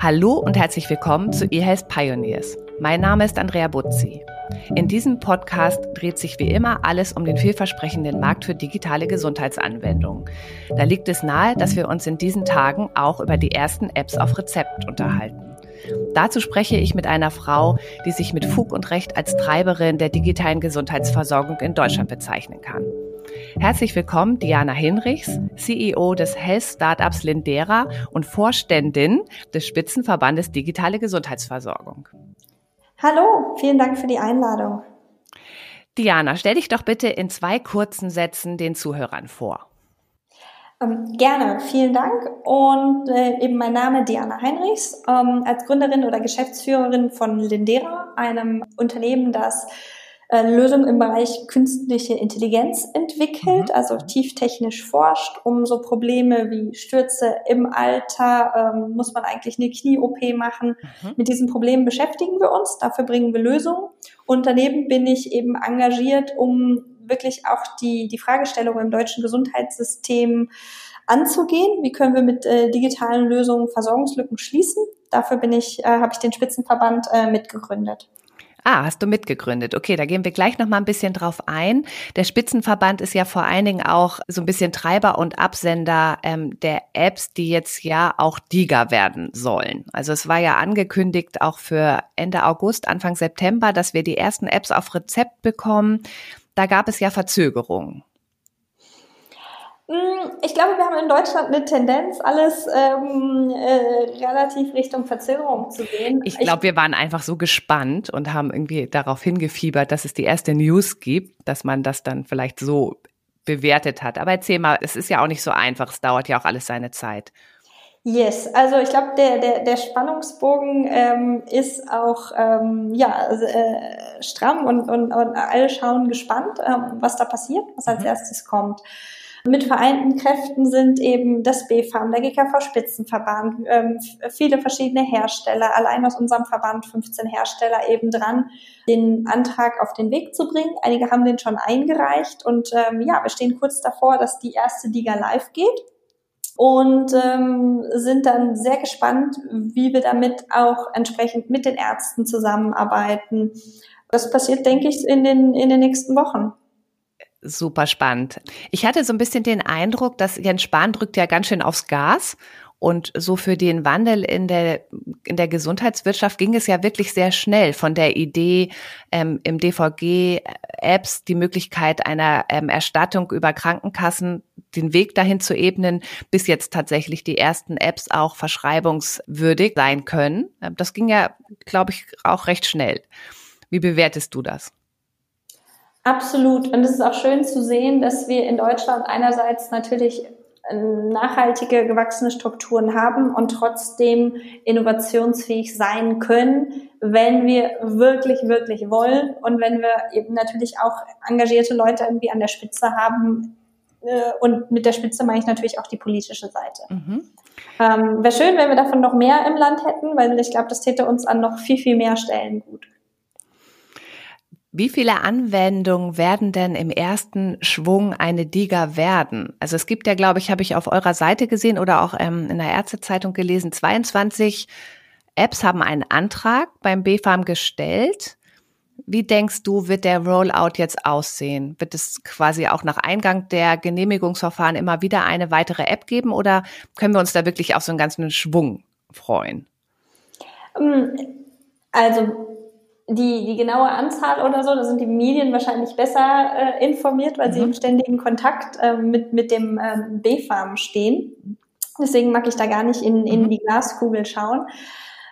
Hallo und herzlich willkommen zu eHealth Pioneers. Mein Name ist Andrea Butzi. In diesem Podcast dreht sich wie immer alles um den vielversprechenden Markt für digitale Gesundheitsanwendungen. Da liegt es nahe, dass wir uns in diesen Tagen auch über die ersten Apps auf Rezept unterhalten. Dazu spreche ich mit einer Frau, die sich mit Fug und Recht als Treiberin der digitalen Gesundheitsversorgung in Deutschland bezeichnen kann. Herzlich willkommen, Diana Hinrichs, CEO des Health Startups Lindera und Vorständin des Spitzenverbandes Digitale Gesundheitsversorgung. Hallo, vielen Dank für die Einladung. Diana, stell dich doch bitte in zwei kurzen Sätzen den Zuhörern vor. Ähm, gerne, vielen Dank. Und äh, eben mein Name Diana Heinrichs, ähm, als Gründerin oder Geschäftsführerin von Lindera, einem Unternehmen, das äh, Lösungen im Bereich künstliche Intelligenz entwickelt, mhm. also tieftechnisch forscht, um so Probleme wie Stürze im Alter, ähm, muss man eigentlich eine Knie-OP machen. Mhm. Mit diesen Problemen beschäftigen wir uns, dafür bringen wir Lösungen. Und daneben bin ich eben engagiert, um wirklich auch die, die Fragestellung im deutschen Gesundheitssystem anzugehen. Wie können wir mit äh, digitalen Lösungen Versorgungslücken schließen? Dafür bin ich, äh, habe ich den Spitzenverband äh, mitgegründet. Ah, hast du mitgegründet. Okay, da gehen wir gleich noch mal ein bisschen drauf ein. Der Spitzenverband ist ja vor allen Dingen auch so ein bisschen Treiber und Absender ähm, der Apps, die jetzt ja auch DIGA werden sollen. Also es war ja angekündigt auch für Ende August, Anfang September, dass wir die ersten Apps auf Rezept bekommen. Da gab es ja Verzögerungen. Mm, ich glaube, wir haben in Deutschland eine Tendenz, alles ähm, äh, relativ Richtung Verzögerung zu gehen. Ich glaube, wir waren einfach so gespannt und haben irgendwie darauf hingefiebert, dass es die erste News gibt, dass man das dann vielleicht so bewertet hat. Aber erzähl mal, es ist ja auch nicht so einfach, es dauert ja auch alles seine Zeit. Yes, also ich glaube, der, der, der Spannungsbogen ähm, ist auch ähm, ja, also, äh, stramm und, und, und alle schauen gespannt, ähm, was da passiert, was als mhm. erstes kommt. Mit vereinten Kräften sind eben das BFAM, der GKV Spitzenverband, ähm, viele verschiedene Hersteller, allein aus unserem Verband 15 Hersteller eben dran, den Antrag auf den Weg zu bringen. Einige haben den schon eingereicht und ähm, ja, wir stehen kurz davor, dass die erste Diga live geht und ähm, sind dann sehr gespannt, wie wir damit auch entsprechend mit den Ärzten zusammenarbeiten. Das passiert, denke ich, in den, in den nächsten Wochen. Super spannend. Ich hatte so ein bisschen den Eindruck, dass Jens Spahn drückt ja ganz schön aufs Gas und so für den Wandel in der, in der Gesundheitswirtschaft ging es ja wirklich sehr schnell von der Idee, ähm, im DVG-Apps die Möglichkeit einer ähm, Erstattung über Krankenkassen, den Weg dahin zu ebnen, bis jetzt tatsächlich die ersten Apps auch verschreibungswürdig sein können. Ähm, das ging ja, glaube ich, auch recht schnell. Wie bewertest du das? Absolut. Und es ist auch schön zu sehen, dass wir in Deutschland einerseits natürlich nachhaltige gewachsene Strukturen haben und trotzdem innovationsfähig sein können, wenn wir wirklich, wirklich wollen und wenn wir eben natürlich auch engagierte Leute irgendwie an der Spitze haben. Äh, und mit der Spitze meine ich natürlich auch die politische Seite. Mhm. Ähm, Wäre schön, wenn wir davon noch mehr im Land hätten, weil ich glaube, das täte uns an noch viel, viel mehr Stellen gut. Wie viele Anwendungen werden denn im ersten Schwung eine DIGA werden? Also es gibt ja, glaube ich, habe ich auf eurer Seite gesehen oder auch ähm, in der Ärztezeitung gelesen, 22 Apps haben einen Antrag beim BFAM gestellt. Wie denkst du, wird der Rollout jetzt aussehen? Wird es quasi auch nach Eingang der Genehmigungsverfahren immer wieder eine weitere App geben oder können wir uns da wirklich auf so einen ganzen Schwung freuen? Ähm, also die, die genaue Anzahl oder so, da sind die Medien wahrscheinlich besser äh, informiert, weil mhm. sie im ständigen Kontakt äh, mit, mit dem ähm, B-Farm stehen. Deswegen mag ich da gar nicht in, in mhm. die Glaskugel schauen.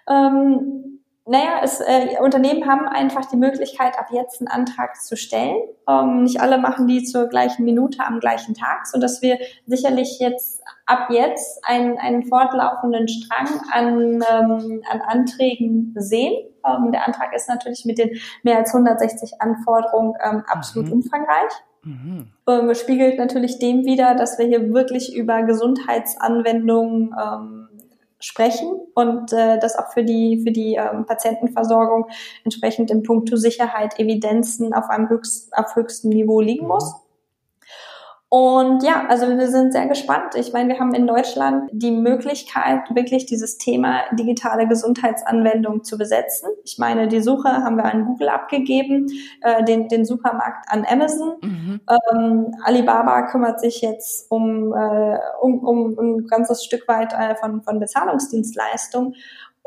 Ähm, naja, es, äh, Unternehmen haben einfach die Möglichkeit, ab jetzt einen Antrag zu stellen. Ähm, nicht alle machen die zur gleichen Minute am gleichen Tag, so dass wir sicherlich jetzt ab jetzt einen, einen fortlaufenden Strang an, ähm, an Anträgen sehen. Ähm, der Antrag ist natürlich mit den mehr als 160 Anforderungen ähm, absolut mhm. umfangreich. Mhm. Ähm, spiegelt natürlich dem wieder, dass wir hier wirklich über Gesundheitsanwendungen ähm, sprechen und äh, das auch für die für die ähm, Patientenversorgung entsprechend im Punkto Sicherheit Evidenzen auf einem höchst, auf höchstem Niveau liegen muss. Und ja, also wir sind sehr gespannt. Ich meine, wir haben in Deutschland die Möglichkeit, wirklich dieses Thema digitale Gesundheitsanwendung zu besetzen. Ich meine, die Suche haben wir an Google abgegeben, äh, den, den Supermarkt an Amazon. Mhm. Ähm, Alibaba kümmert sich jetzt um, äh, um, um ein ganzes Stück weit äh, von, von Bezahlungsdienstleistungen.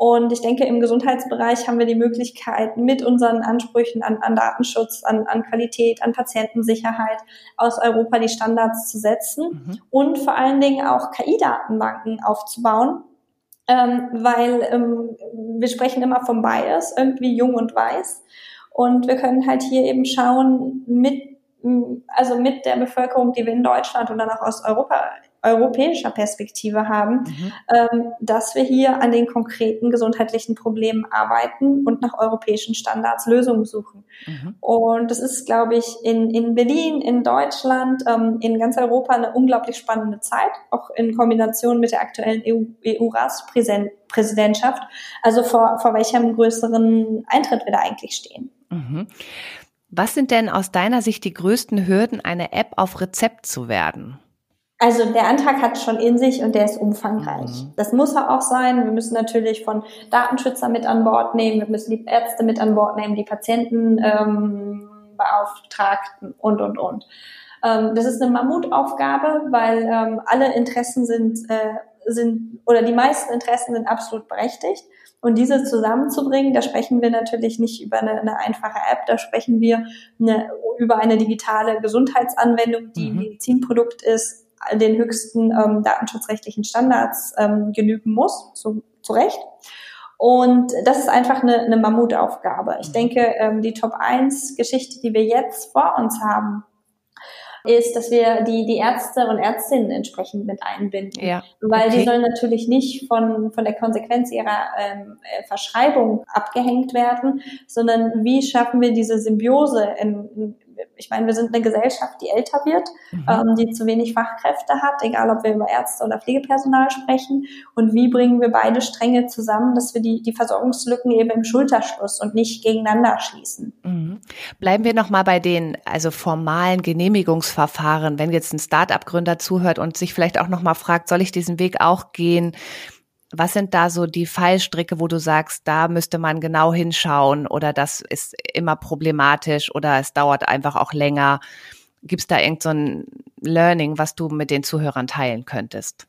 Und ich denke, im Gesundheitsbereich haben wir die Möglichkeit, mit unseren Ansprüchen an, an Datenschutz, an, an Qualität, an Patientensicherheit aus Europa die Standards zu setzen mhm. und vor allen Dingen auch KI-Datenbanken aufzubauen, ähm, weil ähm, wir sprechen immer vom Bias, irgendwie jung und weiß. Und wir können halt hier eben schauen, mit also mit der Bevölkerung, die wir in Deutschland und dann auch aus Europa europäischer Perspektive haben, mhm. ähm, dass wir hier an den konkreten gesundheitlichen Problemen arbeiten und nach europäischen Standards Lösungen suchen. Mhm. Und das ist, glaube ich, in, in Berlin, in Deutschland, ähm, in ganz Europa eine unglaublich spannende Zeit, auch in Kombination mit der aktuellen EU-Ratspräsidentschaft. EU also vor, vor welchem größeren Eintritt wir da eigentlich stehen. Mhm. Was sind denn aus deiner Sicht die größten Hürden, eine App auf Rezept zu werden? Also der Antrag hat schon in sich und der ist umfangreich. Mhm. Das muss er auch sein. Wir müssen natürlich von Datenschützer mit an Bord nehmen, wir müssen die Ärzte mit an Bord nehmen, die Patienten ähm, Beauftragten und und und. Ähm, das ist eine Mammutaufgabe, weil ähm, alle Interessen sind äh, sind oder die meisten Interessen sind absolut berechtigt. Und diese zusammenzubringen, da sprechen wir natürlich nicht über eine, eine einfache App, da sprechen wir eine, über eine digitale Gesundheitsanwendung, die mhm. Medizinprodukt ist, den höchsten ähm, datenschutzrechtlichen Standards ähm, genügen muss, so, zu Recht. Und das ist einfach eine, eine Mammutaufgabe. Ich mhm. denke, ähm, die Top 1 Geschichte, die wir jetzt vor uns haben, ist, dass wir die, die Ärzte und Ärztinnen entsprechend mit einbinden. Ja. Weil okay. die sollen natürlich nicht von, von der Konsequenz ihrer ähm, äh, Verschreibung abgehängt werden, sondern wie schaffen wir diese Symbiose in, ich meine, wir sind eine Gesellschaft, die älter wird, mhm. ähm, die zu wenig Fachkräfte hat, egal ob wir über Ärzte oder Pflegepersonal sprechen. Und wie bringen wir beide Stränge zusammen, dass wir die, die Versorgungslücken eben im Schulterschluss und nicht gegeneinander schließen. Mhm. Bleiben wir nochmal bei den also formalen Genehmigungsverfahren. Wenn jetzt ein Start-up-Gründer zuhört und sich vielleicht auch nochmal fragt, soll ich diesen Weg auch gehen? Was sind da so die Fallstricke, wo du sagst, da müsste man genau hinschauen oder das ist immer problematisch oder es dauert einfach auch länger? Gibt es da irgendein so Learning, was du mit den Zuhörern teilen könntest?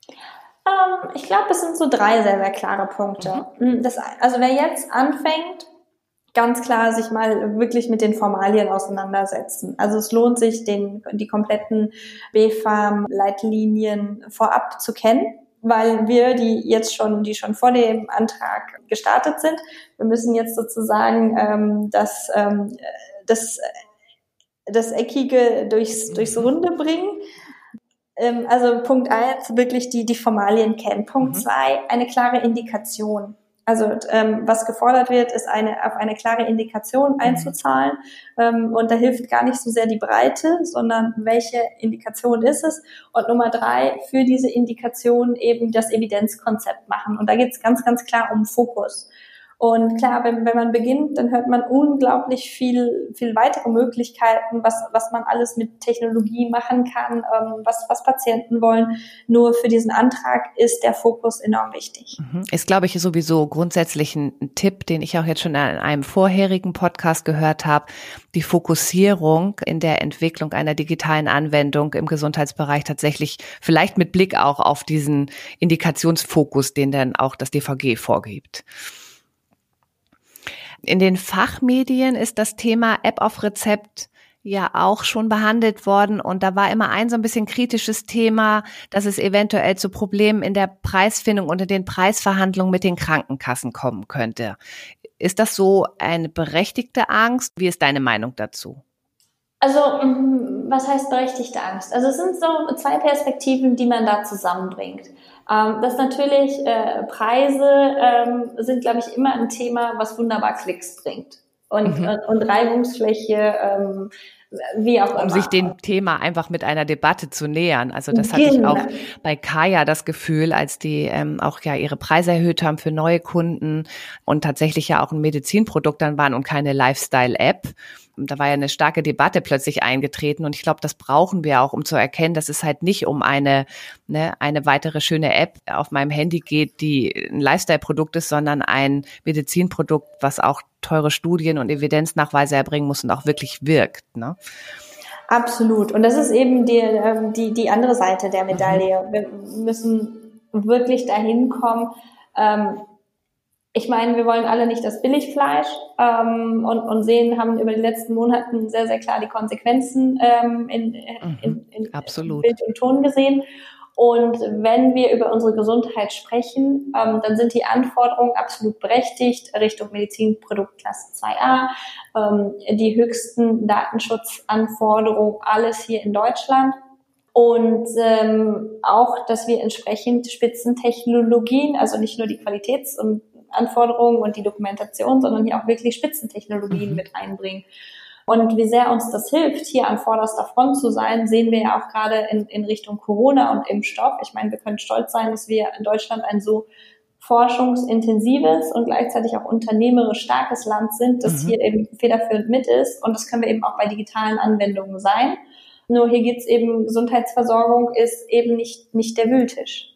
Ähm, ich glaube, es sind so drei sehr, sehr klare Punkte. Mhm. Hm, das, also wer jetzt anfängt, ganz klar sich mal wirklich mit den Formalien auseinandersetzen. Also es lohnt sich, den, die kompletten BFARM-Leitlinien vorab zu kennen weil wir, die jetzt schon, die schon vor dem Antrag gestartet sind, wir müssen jetzt sozusagen ähm, das, ähm, das, das Eckige durchs, durchs Runde bringen. Ähm, also Punkt eins wirklich die, die Formalien kennen. Punkt mhm. zwei eine klare Indikation. Also ähm, was gefordert wird, ist eine auf eine klare Indikation mhm. einzuzahlen. Ähm, und da hilft gar nicht so sehr die Breite, sondern welche Indikation ist es. Und Nummer drei, für diese Indikation eben das Evidenzkonzept machen. Und da geht es ganz, ganz klar um Fokus. Und klar, wenn, wenn man beginnt, dann hört man unglaublich viel, viel weitere Möglichkeiten, was, was man alles mit Technologie machen kann, ähm, was, was Patienten wollen. Nur für diesen Antrag ist der Fokus enorm wichtig. Mhm. Ist, glaube ich, sowieso grundsätzlich ein, ein Tipp, den ich auch jetzt schon in einem vorherigen Podcast gehört habe. Die Fokussierung in der Entwicklung einer digitalen Anwendung im Gesundheitsbereich tatsächlich vielleicht mit Blick auch auf diesen Indikationsfokus, den dann auch das DVG vorgibt. In den Fachmedien ist das Thema App auf Rezept ja auch schon behandelt worden und da war immer ein so ein bisschen kritisches Thema, dass es eventuell zu Problemen in der Preisfindung und in den Preisverhandlungen mit den Krankenkassen kommen könnte. Ist das so eine berechtigte Angst? Wie ist deine Meinung dazu? Also, mm, was heißt berechtigte Angst? Also, es sind so zwei Perspektiven, die man da zusammenbringt. Ähm, das natürlich, äh, Preise ähm, sind, glaube ich, immer ein Thema, was wunderbar Klicks bringt und, mhm. und, und Reibungsfläche ähm, wie auch um immer. sich dem Thema einfach mit einer Debatte zu nähern. Also das hatte ich auch genau. bei Kaya das Gefühl, als die ähm, auch ja ihre Preise erhöht haben für neue Kunden und tatsächlich ja auch ein Medizinprodukt dann waren und keine Lifestyle-App da war ja eine starke Debatte plötzlich eingetreten und ich glaube, das brauchen wir auch, um zu erkennen, dass es halt nicht um eine, ne, eine weitere schöne App auf meinem Handy geht, die ein Lifestyle-Produkt ist, sondern ein Medizinprodukt, was auch teure Studien und Evidenznachweise erbringen muss und auch wirklich wirkt. Ne? Absolut. Und das ist eben die, ähm, die, die andere Seite der Medaille. Mhm. Wir müssen wirklich dahin kommen, ähm, ich meine, wir wollen alle nicht das Billigfleisch ähm, und, und sehen, haben über die letzten Monate sehr, sehr klar die Konsequenzen ähm, in, in, in, in Absolut. Bild und Ton gesehen. Und wenn wir über unsere Gesundheit sprechen, ähm, dann sind die Anforderungen absolut berechtigt Richtung Medizinproduktklasse 2a, ähm, die höchsten Datenschutzanforderungen, alles hier in Deutschland. Und ähm, auch, dass wir entsprechend Spitzentechnologien, also nicht nur die Qualitäts- und Anforderungen und die Dokumentation, sondern hier auch wirklich Spitzentechnologien mhm. mit einbringen. Und wie sehr uns das hilft, hier an vorderster Front zu sein, sehen wir ja auch gerade in, in Richtung Corona und Impfstoff. Ich meine, wir können stolz sein, dass wir in Deutschland ein so forschungsintensives und gleichzeitig auch unternehmerisch starkes Land sind, das mhm. hier eben federführend mit ist. Und das können wir eben auch bei digitalen Anwendungen sein. Nur hier geht's eben, Gesundheitsversorgung ist eben nicht, nicht der Wühltisch.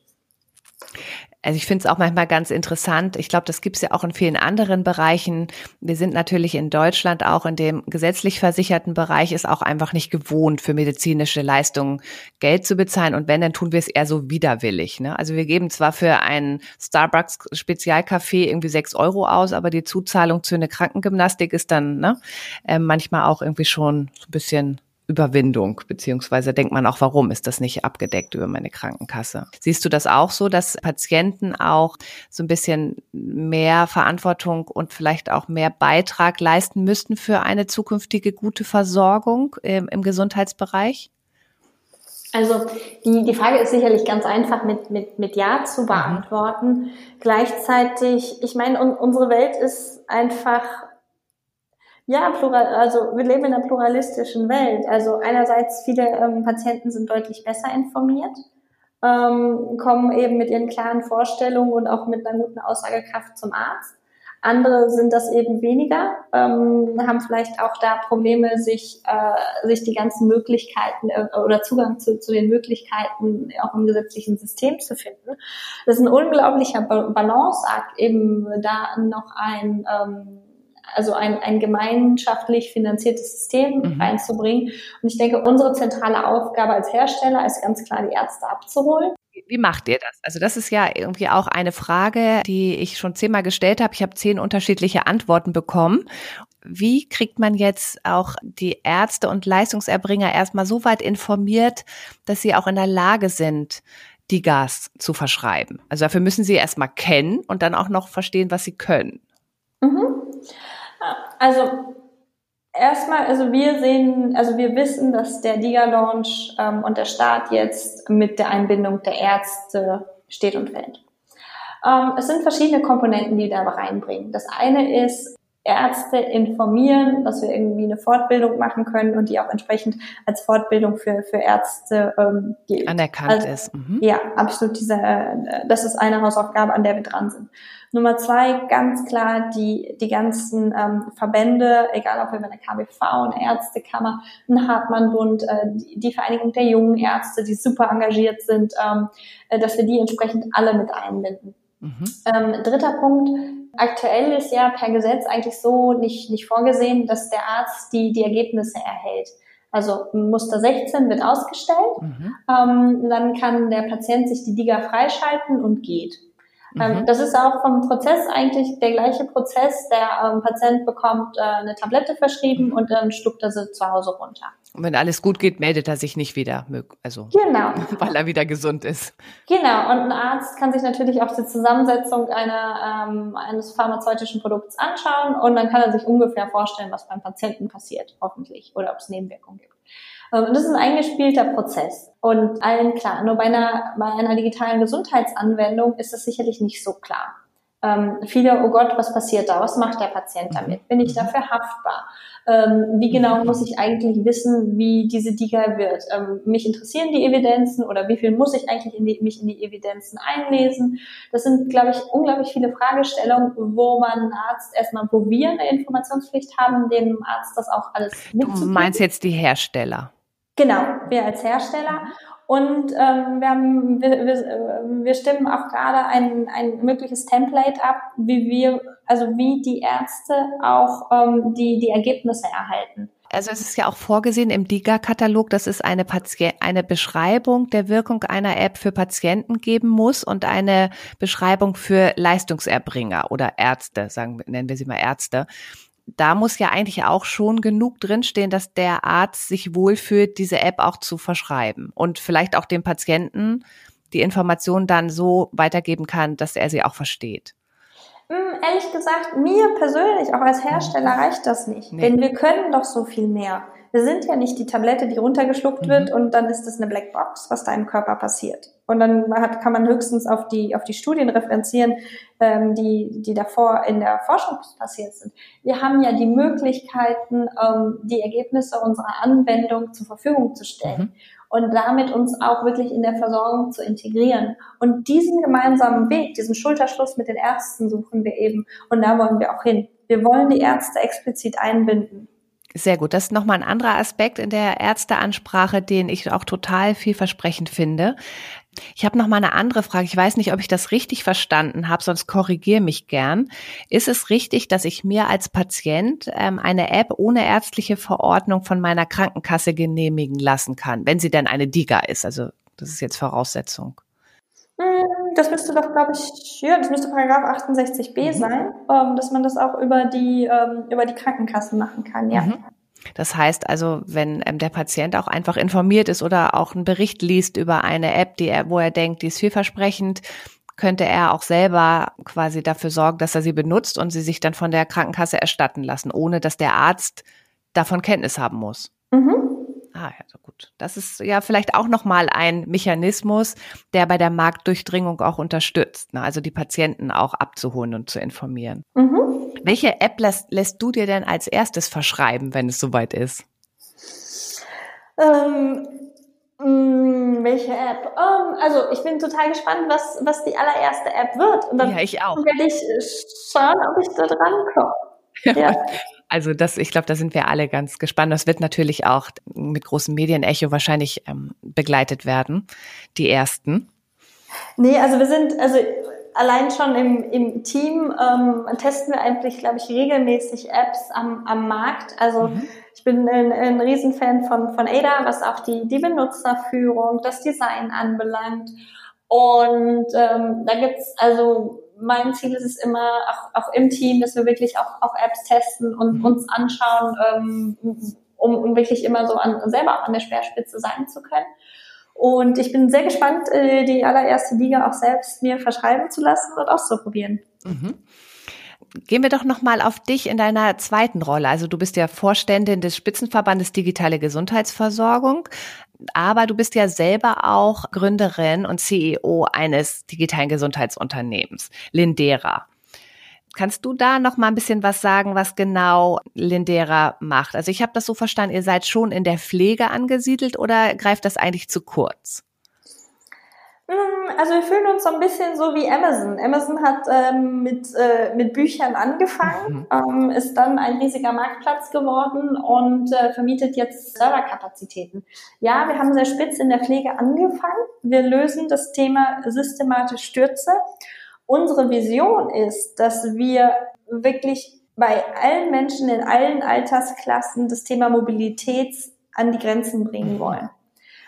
Also ich finde es auch manchmal ganz interessant. Ich glaube, das gibt es ja auch in vielen anderen Bereichen. Wir sind natürlich in Deutschland auch in dem gesetzlich versicherten Bereich ist auch einfach nicht gewohnt, für medizinische Leistungen Geld zu bezahlen. Und wenn, dann tun wir es eher so widerwillig. Ne? Also wir geben zwar für einen Starbucks Spezialkaffee irgendwie sechs Euro aus, aber die Zuzahlung zu einer Krankengymnastik ist dann ne, äh, manchmal auch irgendwie schon so ein bisschen Überwindung, beziehungsweise denkt man auch, warum ist das nicht abgedeckt über meine Krankenkasse? Siehst du das auch so, dass Patienten auch so ein bisschen mehr Verantwortung und vielleicht auch mehr Beitrag leisten müssten für eine zukünftige gute Versorgung im, im Gesundheitsbereich? Also die, die Frage ist sicherlich ganz einfach mit, mit, mit Ja zu mhm. beantworten. Mhm. Gleichzeitig, ich meine, un, unsere Welt ist einfach ja, plural, also wir leben in einer pluralistischen Welt. Also einerseits viele ähm, Patienten sind deutlich besser informiert, ähm, kommen eben mit ihren klaren Vorstellungen und auch mit einer guten Aussagekraft zum Arzt. Andere sind das eben weniger, ähm, haben vielleicht auch da Probleme, sich, äh, sich die ganzen Möglichkeiten äh, oder Zugang zu, zu den Möglichkeiten auch im gesetzlichen System zu finden. Das ist ein unglaublicher Balanceakt, eben da noch ein ähm, also ein, ein gemeinschaftlich finanziertes System mhm. reinzubringen. Und ich denke, unsere zentrale Aufgabe als Hersteller ist ganz klar, die Ärzte abzuholen. Wie macht ihr das? Also das ist ja irgendwie auch eine Frage, die ich schon zehnmal gestellt habe. Ich habe zehn unterschiedliche Antworten bekommen. Wie kriegt man jetzt auch die Ärzte und Leistungserbringer erstmal so weit informiert, dass sie auch in der Lage sind, die Gas zu verschreiben? Also dafür müssen sie erstmal kennen und dann auch noch verstehen, was sie können. Mhm. Also erstmal, also wir sehen, also wir wissen, dass der Diga-Launch ähm, und der Start jetzt mit der Einbindung der Ärzte steht und fällt. Ähm, es sind verschiedene Komponenten, die da reinbringen. Das eine ist, Ärzte informieren, dass wir irgendwie eine Fortbildung machen können und die auch entsprechend als Fortbildung für, für Ärzte ähm, gilt. Anerkannt also, ist. Mhm. Ja, absolut. Diese, äh, das ist eine Hausaufgabe, an der wir dran sind. Nummer zwei, ganz klar die, die ganzen ähm, Verbände, egal ob wir eine KBV, eine Ärztekammer, ein Hartmann-Bund, äh, die, die, Vereinigung der jungen Ärzte, die super engagiert sind, ähm, äh, dass wir die entsprechend alle mit einbinden. Mhm. Ähm, dritter Punkt, aktuell ist ja per Gesetz eigentlich so nicht, nicht vorgesehen, dass der Arzt die, die Ergebnisse erhält. Also Muster 16 wird ausgestellt, mhm. ähm, dann kann der Patient sich die DIGA freischalten und geht. Ähm, mhm. Das ist auch vom Prozess eigentlich der gleiche Prozess. Der ähm, Patient bekommt äh, eine Tablette verschrieben und dann stuckt er sie zu Hause runter. Und wenn alles gut geht, meldet er sich nicht wieder, also genau. weil er wieder gesund ist. Genau. Und ein Arzt kann sich natürlich auch die Zusammensetzung einer, ähm, eines pharmazeutischen Produkts anschauen und dann kann er sich ungefähr vorstellen, was beim Patienten passiert, hoffentlich, oder ob es Nebenwirkungen gibt. Ähm, und das ist ein eingespielter Prozess und allen klar. Nur bei einer, bei einer digitalen Gesundheitsanwendung ist das sicherlich nicht so klar. Ähm, viele, oh Gott, was passiert da? Was macht der Patient Mhm. damit? Bin ich dafür haftbar? Ähm, wie genau muss ich eigentlich wissen, wie diese DIGA wird? Ähm, mich interessieren die Evidenzen oder wie viel muss ich eigentlich in die, mich in die Evidenzen einlesen? Das sind, glaube ich, unglaublich viele Fragestellungen, wo man einen Arzt erstmal, wo wir eine Informationspflicht haben, dem Arzt das auch alles Du mitzugeben. meinst jetzt die Hersteller? Genau, wir als Hersteller. Und ähm, wir, haben, wir, wir, äh, wir stimmen auch gerade ein, ein mögliches Template ab, wie wir, also wie die Ärzte auch ähm, die, die Ergebnisse erhalten. Also es ist ja auch vorgesehen im DIGA-Katalog, dass es eine, Patient, eine Beschreibung der Wirkung einer App für Patienten geben muss und eine Beschreibung für Leistungserbringer oder Ärzte, sagen, nennen wir sie mal Ärzte. Da muss ja eigentlich auch schon genug drinstehen, dass der Arzt sich wohlfühlt, diese App auch zu verschreiben und vielleicht auch dem Patienten die Informationen dann so weitergeben kann, dass er sie auch versteht. Hm, ehrlich gesagt, mir persönlich, auch als Hersteller, reicht das nicht. Nee. Denn wir können doch so viel mehr. Wir sind ja nicht die Tablette, die runtergeschluckt Mhm. wird und dann ist es eine Blackbox, was da im Körper passiert. Und dann hat, kann man höchstens auf die, auf die Studien referenzieren, ähm, die, die davor in der Forschung passiert sind. Wir haben ja die Möglichkeiten, ähm, die Ergebnisse unserer Anwendung zur Verfügung zu stellen Mhm. und damit uns auch wirklich in der Versorgung zu integrieren. Und diesen gemeinsamen Weg, diesen Schulterschluss mit den Ärzten suchen wir eben. Und da wollen wir auch hin. Wir wollen die Ärzte explizit einbinden. Sehr gut. Das ist nochmal ein anderer Aspekt in der Ärzteansprache, den ich auch total vielversprechend finde. Ich habe noch mal eine andere Frage. Ich weiß nicht, ob ich das richtig verstanden habe, sonst korrigiere mich gern. Ist es richtig, dass ich mir als Patient ähm, eine App ohne ärztliche Verordnung von meiner Krankenkasse genehmigen lassen kann, wenn sie denn eine DIGA ist? Also das ist jetzt Voraussetzung. Hm, Das müsste doch, glaube ich, ja, das müsste Paragraph 68b Mhm. sein, ähm, dass man das auch über die, ähm, über die Krankenkassen machen kann, ja. Mhm. Das heißt also, wenn ähm, der Patient auch einfach informiert ist oder auch einen Bericht liest über eine App, die er, wo er denkt, die ist vielversprechend, könnte er auch selber quasi dafür sorgen, dass er sie benutzt und sie sich dann von der Krankenkasse erstatten lassen, ohne dass der Arzt davon Kenntnis haben muss. Mhm. Ah, ja, so gut. Das ist ja vielleicht auch nochmal ein Mechanismus, der bei der Marktdurchdringung auch unterstützt, ne? also die Patienten auch abzuholen und zu informieren. Mhm. Welche App lässt, lässt du dir denn als erstes verschreiben, wenn es soweit ist? Ähm, mh, welche App? Ähm, also ich bin total gespannt, was, was die allererste App wird. Und dann Ja, ich auch. werde ich schauen, ob ich da dran komme. Ja. Also das, ich glaube, da sind wir alle ganz gespannt. Das wird natürlich auch mit großem Medienecho wahrscheinlich ähm, begleitet werden, die ersten. Nee, also wir sind, also allein schon im, im Team ähm, testen wir eigentlich, glaube ich, regelmäßig Apps am, am Markt. Also Mhm. ich bin ein, ein Riesenfan von, von Ada, was auch die, die Benutzerführung, das Design anbelangt. Und ähm, da gibt's also mein Ziel ist es immer, auch, auch im Team, dass wir wirklich auch, auch Apps testen und Mhm. uns anschauen, ähm, um, um wirklich immer so an, selber auch an der Speerspitze sein zu können. Und ich bin sehr gespannt, äh, die allererste Liga auch selbst mir verschreiben zu lassen und auszuprobieren. Mhm. Gehen wir doch noch mal auf dich in deiner zweiten Rolle. Also du bist ja Vorständin des Spitzenverbandes Digitale Gesundheitsversorgung, aber du bist ja selber auch Gründerin und CEO eines digitalen Gesundheitsunternehmens, Lindera. Kannst du da noch mal ein bisschen was sagen, was genau Lindera macht? Also ich habe das so verstanden, ihr seid schon in der Pflege angesiedelt oder greift das eigentlich zu kurz? Mm, Also wir fühlen uns so ein bisschen so wie Amazon. Amazon hat ähm, mit, äh, mit Büchern angefangen, ähm, ist dann ein riesiger Marktplatz geworden und äh, vermietet jetzt Serverkapazitäten. Ja, wir haben sehr spitz in der Pflege angefangen. Wir lösen das Thema systematisch Stürze. Unsere Vision ist, dass wir wirklich bei allen Menschen in allen Altersklassen das Thema Mobilität an die Grenzen bringen wollen.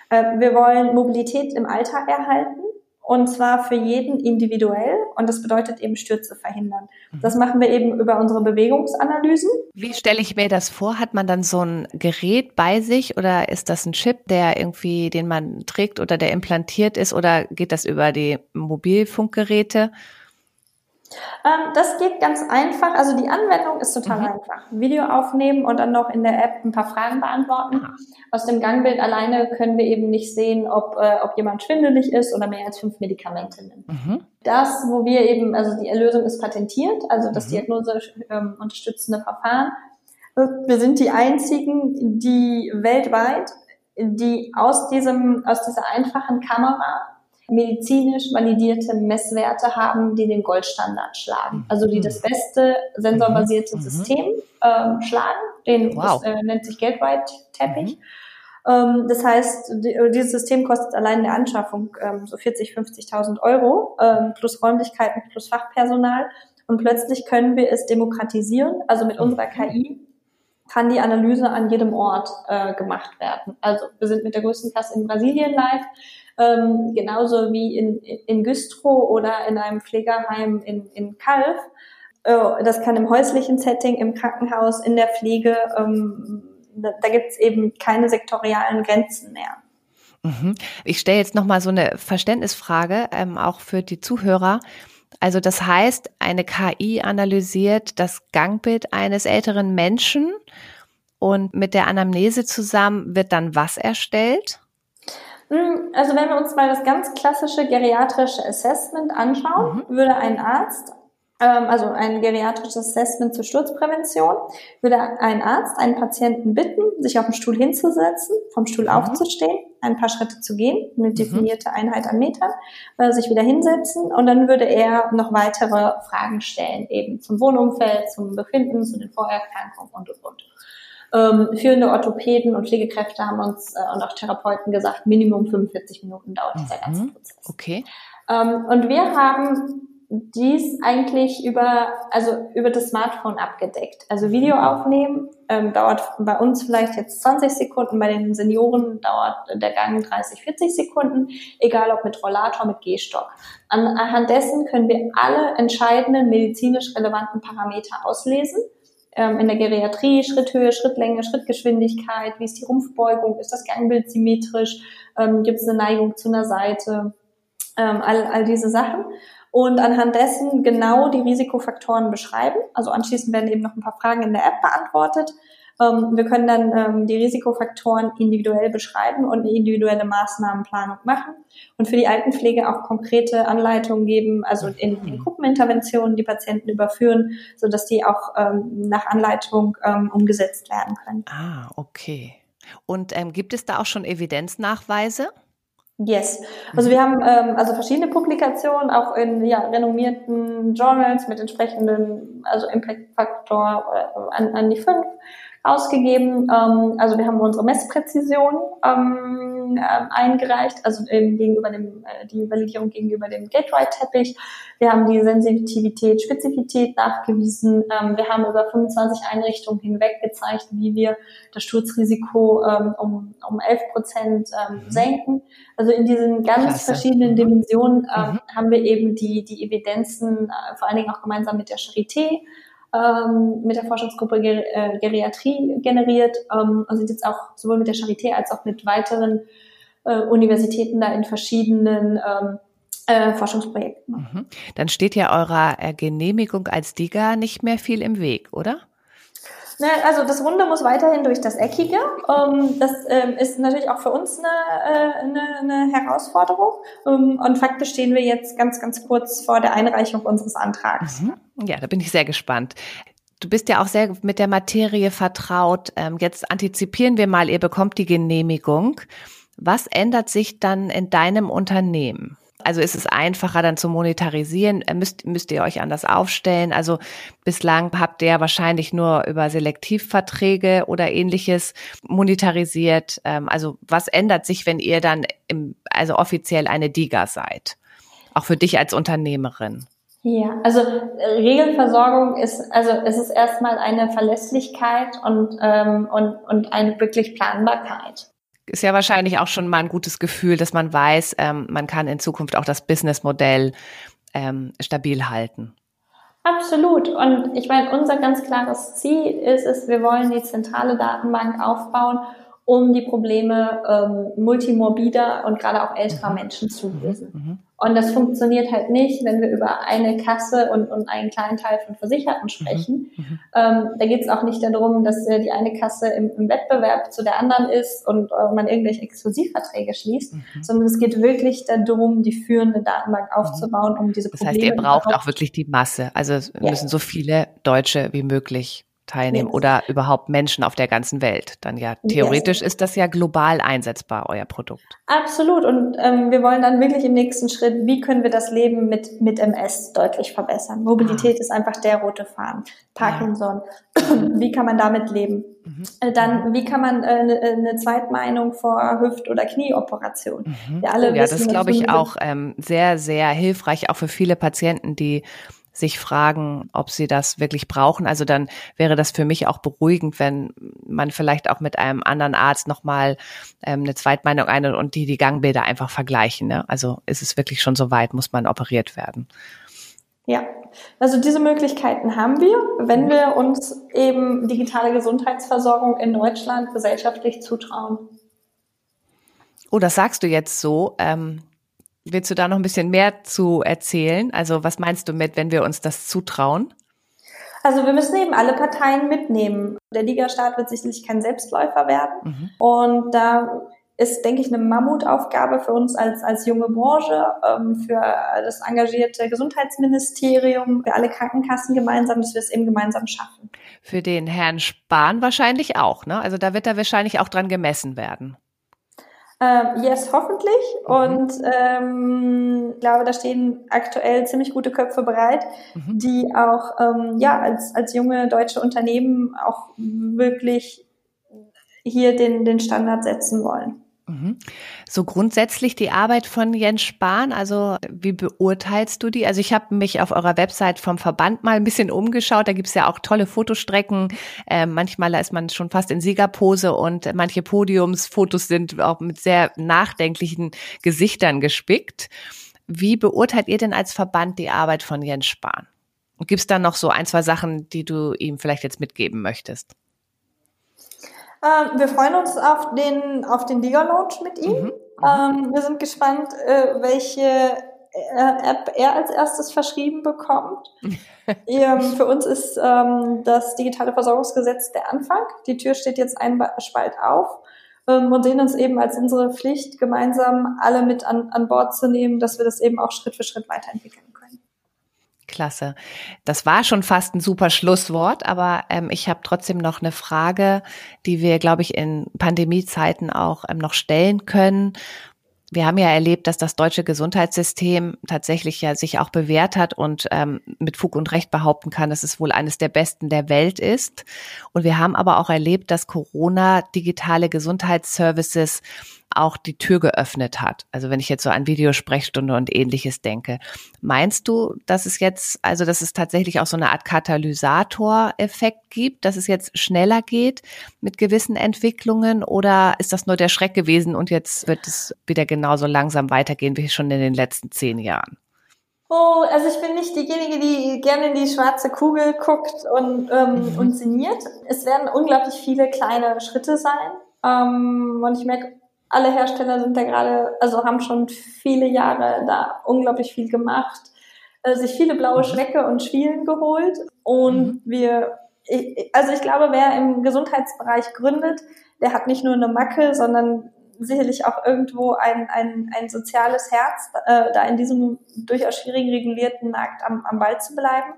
Äh, Wir wollen Mobilität im Alltag erhalten und zwar für jeden individuell und das bedeutet eben Stürze verhindern. Das machen wir eben über unsere Bewegungsanalysen. Wie stelle ich mir das vor? Hat man dann so ein Gerät bei sich oder ist das ein Chip, der irgendwie, den man trägt oder der implantiert ist oder geht das über die Mobilfunkgeräte? Ähm, das geht ganz einfach. Also die Anwendung ist total mhm. einfach. Video aufnehmen und dann noch in der App ein paar Fragen beantworten. Aus dem Gangbild alleine können wir eben nicht sehen, ob, äh, ob jemand schwindelig ist oder mehr als fünf Medikamente nimmt. Mhm. Das, wo wir eben, also die Erlösung ist patentiert, also das mhm. Diagnose ähm, unterstützende Verfahren. Wir sind die einzigen, die weltweit, die aus diesem, aus dieser einfachen Kamera medizinisch validierte Messwerte haben, die den Goldstandard schlagen. Also die das beste sensorbasierte mhm. System ähm, schlagen. Den wow. das, äh, nennt sich Gateway-Teppich. Mhm. Ähm, das heißt, die, dieses System kostet allein in der Anschaffung ähm, so 40, 50.000 Euro ähm, plus Räumlichkeiten plus Fachpersonal. Und plötzlich können wir es demokratisieren. Also mit unserer mhm. KI kann die Analyse an jedem Ort äh, gemacht werden. Also wir sind mit der größten Klasse in Brasilien live ähm, genauso wie in, in Güstrow oder in einem Pflegeheim in, in Kalf. Äh, das kann im häuslichen Setting, im Krankenhaus, in der Pflege, ähm, da, da gibt es eben keine sektorialen Grenzen mehr. Mhm. Ich stelle jetzt nochmal so eine Verständnisfrage, ähm, auch für die Zuhörer. Also das heißt, eine KI analysiert das Gangbild eines älteren Menschen und mit der Anamnese zusammen wird dann was erstellt? Hm, also wenn wir uns mal das ganz klassische geriatrische Assessment anschauen, mhm. würde ein Arzt, also ein geriatrisches Assessment zur Sturzprävention, würde ein Arzt einen Patienten bitten, sich auf den Stuhl hinzusetzen, vom Stuhl mhm. aufzustehen, ein paar Schritte zu gehen, eine mhm. definierte Einheit an Metern, äh, sich wieder hinsetzen und dann würde er noch weitere Fragen stellen, eben zum Wohnumfeld, zum Befinden, zu den Vorerkrankungen und und und. Ähm, führende Orthopäden und Pflegekräfte haben uns äh, und auch Therapeuten gesagt, Minimum 45 Minuten dauert dieser mhm. ganze Prozess. Okay. Ähm, und wir haben dies eigentlich über, also über das Smartphone abgedeckt. Also Video mhm. aufnehmen ähm, dauert bei uns vielleicht jetzt 20 Sekunden, bei den Senioren dauert der Gang 30, 40 Sekunden, egal ob mit Rollator, mit Gehstock. Anhand dessen können wir alle entscheidenden medizinisch relevanten Parameter auslesen ähm, in der Geriatrie, Schritthöhe, Schrittlänge, Schrittgeschwindigkeit, wie ist die Rumpfbeugung, ist das Gangbild symmetrisch, ähm, gibt es eine Neigung zu einer Seite, ähm, all, all diese Sachen. Und anhand dessen genau die Risikofaktoren beschreiben. Also anschließend werden eben noch ein paar Fragen in der App beantwortet. Ähm, wir können dann ähm, die Risikofaktoren individuell beschreiben und eine individuelle Maßnahmenplanung machen und für die Altenpflege auch konkrete Anleitungen geben, also in, in Gruppeninterventionen die Patienten überführen, so dass die auch ähm, nach Anleitung umgesetzt werden können. Ah, okay. Und ähm, gibt es da auch schon Evidenznachweise? Yes. Also wir haben ähm, also verschiedene Publikationen, auch in ja, renommierten Journals mit entsprechenden, also Impact-Faktor äh, an, an die fünf ausgegeben. Ähm, also wir haben unsere Messpräzision ähm, äh, eingereicht, also ähm, gegenüber dem, äh, die Validierung gegenüber dem Gateway-Teppich. Wir haben die Sensitivität, Spezifität nachgewiesen. Ähm, wir haben über 25 Einrichtungen hinweg gezeigt, wie wir das Sturzrisiko ähm, um, um 11 Prozent ähm, mhm. senken. Also in diesen ganz Klasse. verschiedenen mhm. Dimensionen ähm, mhm. haben wir eben die, die Evidenzen, äh, vor allen Dingen auch gemeinsam mit der Charité, ähm, mit der Forschungsgruppe Ger äh, Geriatrie generiert ähm, und sind jetzt auch sowohl mit der Charité als auch mit weiteren äh, Universitäten da in verschiedenen ähm, äh, Forschungsprojekten. Mhm. Dann steht ja eurer äh, Genehmigung als DIGA nicht mehr viel im Weg, oder? Ne, also das Runde muss weiterhin durch das Eckige. Ähm, das ähm, ist natürlich auch für uns eine, äh, eine, eine Herausforderung. Ähm, und faktisch stehen wir jetzt ganz, ganz kurz vor der Einreichung unseres Antrags. Mhm. Ja, da bin ich sehr gespannt. Du bist ja auch sehr mit der Materie vertraut. Jetzt antizipieren wir mal, ihr bekommt die Genehmigung. Was ändert sich dann in deinem Unternehmen? Also ist es einfacher dann zu monetarisieren? Äh, müsst, müsst ihr euch anders aufstellen? Also bislang habt ihr wahrscheinlich nur über Selektivverträge oder ähnliches monetarisiert. Ähm, also was ändert sich, wenn ihr dann im, also offiziell eine DIGA seid? Auch für dich als Unternehmerin. Ja, also äh, Regelversorgung ist, also es ist erstmal eine Verlässlichkeit und, ähm, und, und eine wirklich Planbarkeit ist ja wahrscheinlich auch schon mal ein gutes Gefühl, dass man weiß, ähm, man kann in Zukunft auch das Businessmodell ähm, stabil halten. Absolut. Und ich meine, unser ganz klares Ziel ist es, wir wollen die zentrale Datenbank aufbauen, um die Probleme ähm, multimorbider und gerade auch älterer mhm. Menschen zu mhm. lösen. Mhm. Und das funktioniert halt nicht, wenn wir über eine Kasse und, und einen kleinen Teil von Versicherten sprechen. Mhm. Ähm, da geht es auch nicht darum, dass äh, die eine Kasse im, im, Wettbewerb zu der anderen ist und äh, man irgendwelche Exklusivverträge schließt, mhm. sondern es geht wirklich darum, die führende Datenbank aufzubauen, um diese Probleme. Das heißt, ihr braucht auch wirklich die Masse. Also es ja. müssen so viele Deutsche wie möglich teilnehmen yes. oder überhaupt Menschen auf der ganzen Welt. Dann ja, theoretisch yes. ist das ja global einsetzbar, euer Produkt. Absolut. Und ähm, wir wollen dann wirklich im nächsten Schritt, wie können wir das Leben mit, mit MS deutlich verbessern? Mobilität ah. ist einfach der rote Faden. Parkinson. Ja. wie kann man damit leben? Mhm. Äh, dann, wie kann man äh, eine, eine Zweitmeinung vor Hüft- oder Knieoperation? Mhm. Wir alle oh, ja, wissen, das glaube ich auch ähm, sehr, sehr hilfreich, auch für viele Patienten, die sich fragen, ob sie das wirklich brauchen. Also dann wäre das für mich auch beruhigend, wenn man vielleicht auch mit einem anderen Arzt nochmal ähm, eine Zweitmeinung ein und die die Gangbilder einfach vergleichen. Ne? Also ist es wirklich schon so weit, muss man operiert werden. Ja, also diese Möglichkeiten haben wir, wenn mhm. wir uns eben digitale Gesundheitsversorgung in Deutschland gesellschaftlich zutrauen. Oh, das sagst du jetzt so. Ähm, Willst du da noch ein bisschen mehr zu erzählen? Also was meinst du mit, wenn wir uns das zutrauen? Also wir müssen eben alle Parteien mitnehmen. Der Ligastaat wird sicherlich kein Selbstläufer werden. Mhm. Und da ist, denke ich, eine Mammutaufgabe für uns als, als junge Branche, ähm, für das engagierte Gesundheitsministerium, für alle Krankenkassen gemeinsam, dass wir es eben gemeinsam schaffen. Für den Herrn Spahn wahrscheinlich auch, ne? Also da wird er wahrscheinlich auch dran gemessen werden. Ähm, yes, hoffentlich. Mhm. Und ähm, ich glaube, da stehen aktuell ziemlich gute Köpfe bereit, mhm. die auch ähm, ja als als junge deutsche Unternehmen auch wirklich hier den den Standard setzen wollen. Mhm. So grundsätzlich die Arbeit von Jens Spahn, also wie beurteilst du die? Also ich habe mich auf eurer Website vom Verband mal ein bisschen umgeschaut, da gibt's ja auch tolle Fotostrecken. Äh, manchmal ist man schon fast in Siegerpose und manche Podiumsfotos sind auch mit sehr nachdenklichen Gesichtern gespickt. Wie beurteilt ihr denn als Verband die Arbeit von Jens Spahn? Gibt es da noch so ein, zwei Sachen, die du ihm vielleicht jetzt mitgeben möchtest? Ähm, wir freuen uns auf den, auf den Liga Launch mit ihm. Mhm. Ähm, wir sind gespannt, äh, welche äh, App er als erstes verschrieben bekommt. ähm, für uns ist ähm, das digitale Versorgungsgesetz der Anfang. Die Tür steht jetzt ein Spalt auf ähm, und sehen uns eben als unsere Pflicht, gemeinsam alle mit an, an Bord zu nehmen, dass wir das eben auch Schritt für Schritt weiterentwickeln. Klasse. Das war schon fast ein super Schlusswort, aber ähm, ich habe trotzdem noch eine Frage, die wir, glaube ich, in Pandemiezeiten auch ähm, noch stellen können. Wir haben ja erlebt, dass das deutsche Gesundheitssystem tatsächlich ja sich auch bewährt hat und ähm, mit Fug und Recht behaupten kann, dass es wohl eines der besten der Welt ist. Und wir haben aber auch erlebt, dass Corona digitale Gesundheitsservices auch die Tür geöffnet hat. Also wenn ich jetzt so an Videosprechstunde und ähnliches denke. Meinst du, dass es jetzt, also dass es tatsächlich auch so eine Art Katalysator-Effekt gibt, dass es jetzt schneller geht mit gewissen Entwicklungen oder ist das nur der Schreck gewesen und jetzt wird es wieder genauso langsam weitergehen wie schon in den letzten zehn Jahren? Oh, also ich bin nicht diejenige, die gerne in die schwarze Kugel guckt und, ähm, mhm. und sinniert. Es werden unglaublich viele kleine Schritte sein. Ähm, und ich merke alle Hersteller sind da gerade, also haben schon viele Jahre da unglaublich viel gemacht, äh, sich viele blaue mhm. Schrecke und Schwielen geholt. Und mhm. wir, ich, also ich glaube, wer im Gesundheitsbereich gründet, der hat nicht nur eine Macke, sondern sicherlich auch irgendwo ein, ein, ein soziales Herz, äh, da in diesem durchaus schwierig regulierten Markt am, am Ball zu bleiben.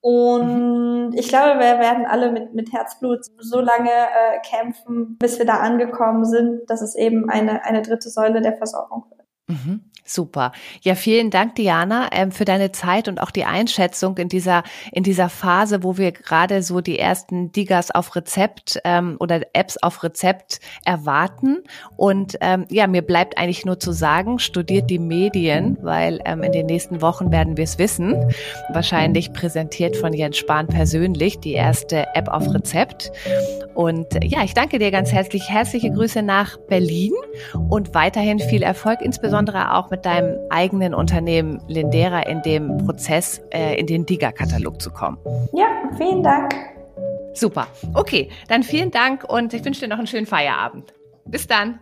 Und ich glaube, wir werden alle mit, mit Herzblut so lange äh, kämpfen, bis wir da angekommen sind, dass es eben eine, eine dritte Säule der Versorgung wird. Mhm. Super. Ja, vielen Dank, Diana, ähm, für deine Zeit und auch die Einschätzung in dieser, in dieser Phase, wo wir gerade so die ersten Digas auf Rezept ähm, oder Apps auf Rezept erwarten. Und ähm, ja, mir bleibt eigentlich nur zu sagen, studiert die Medien, weil ähm, in den nächsten Wochen werden wir es wissen. Wahrscheinlich präsentiert von Jens Spahn persönlich die erste App auf Rezept. Und ja, ich danke dir ganz herzlich. Herzliche Grüße nach Berlin und weiterhin viel Erfolg, insbesondere auch mit deinem eigenen Unternehmen Lindera in dem Prozess, äh, in den DIGA-Katalog zu kommen. Ja, vielen Dank. Super. Okay, dann vielen Dank und ich wünsche dir noch einen schönen Feierabend. Bis dann.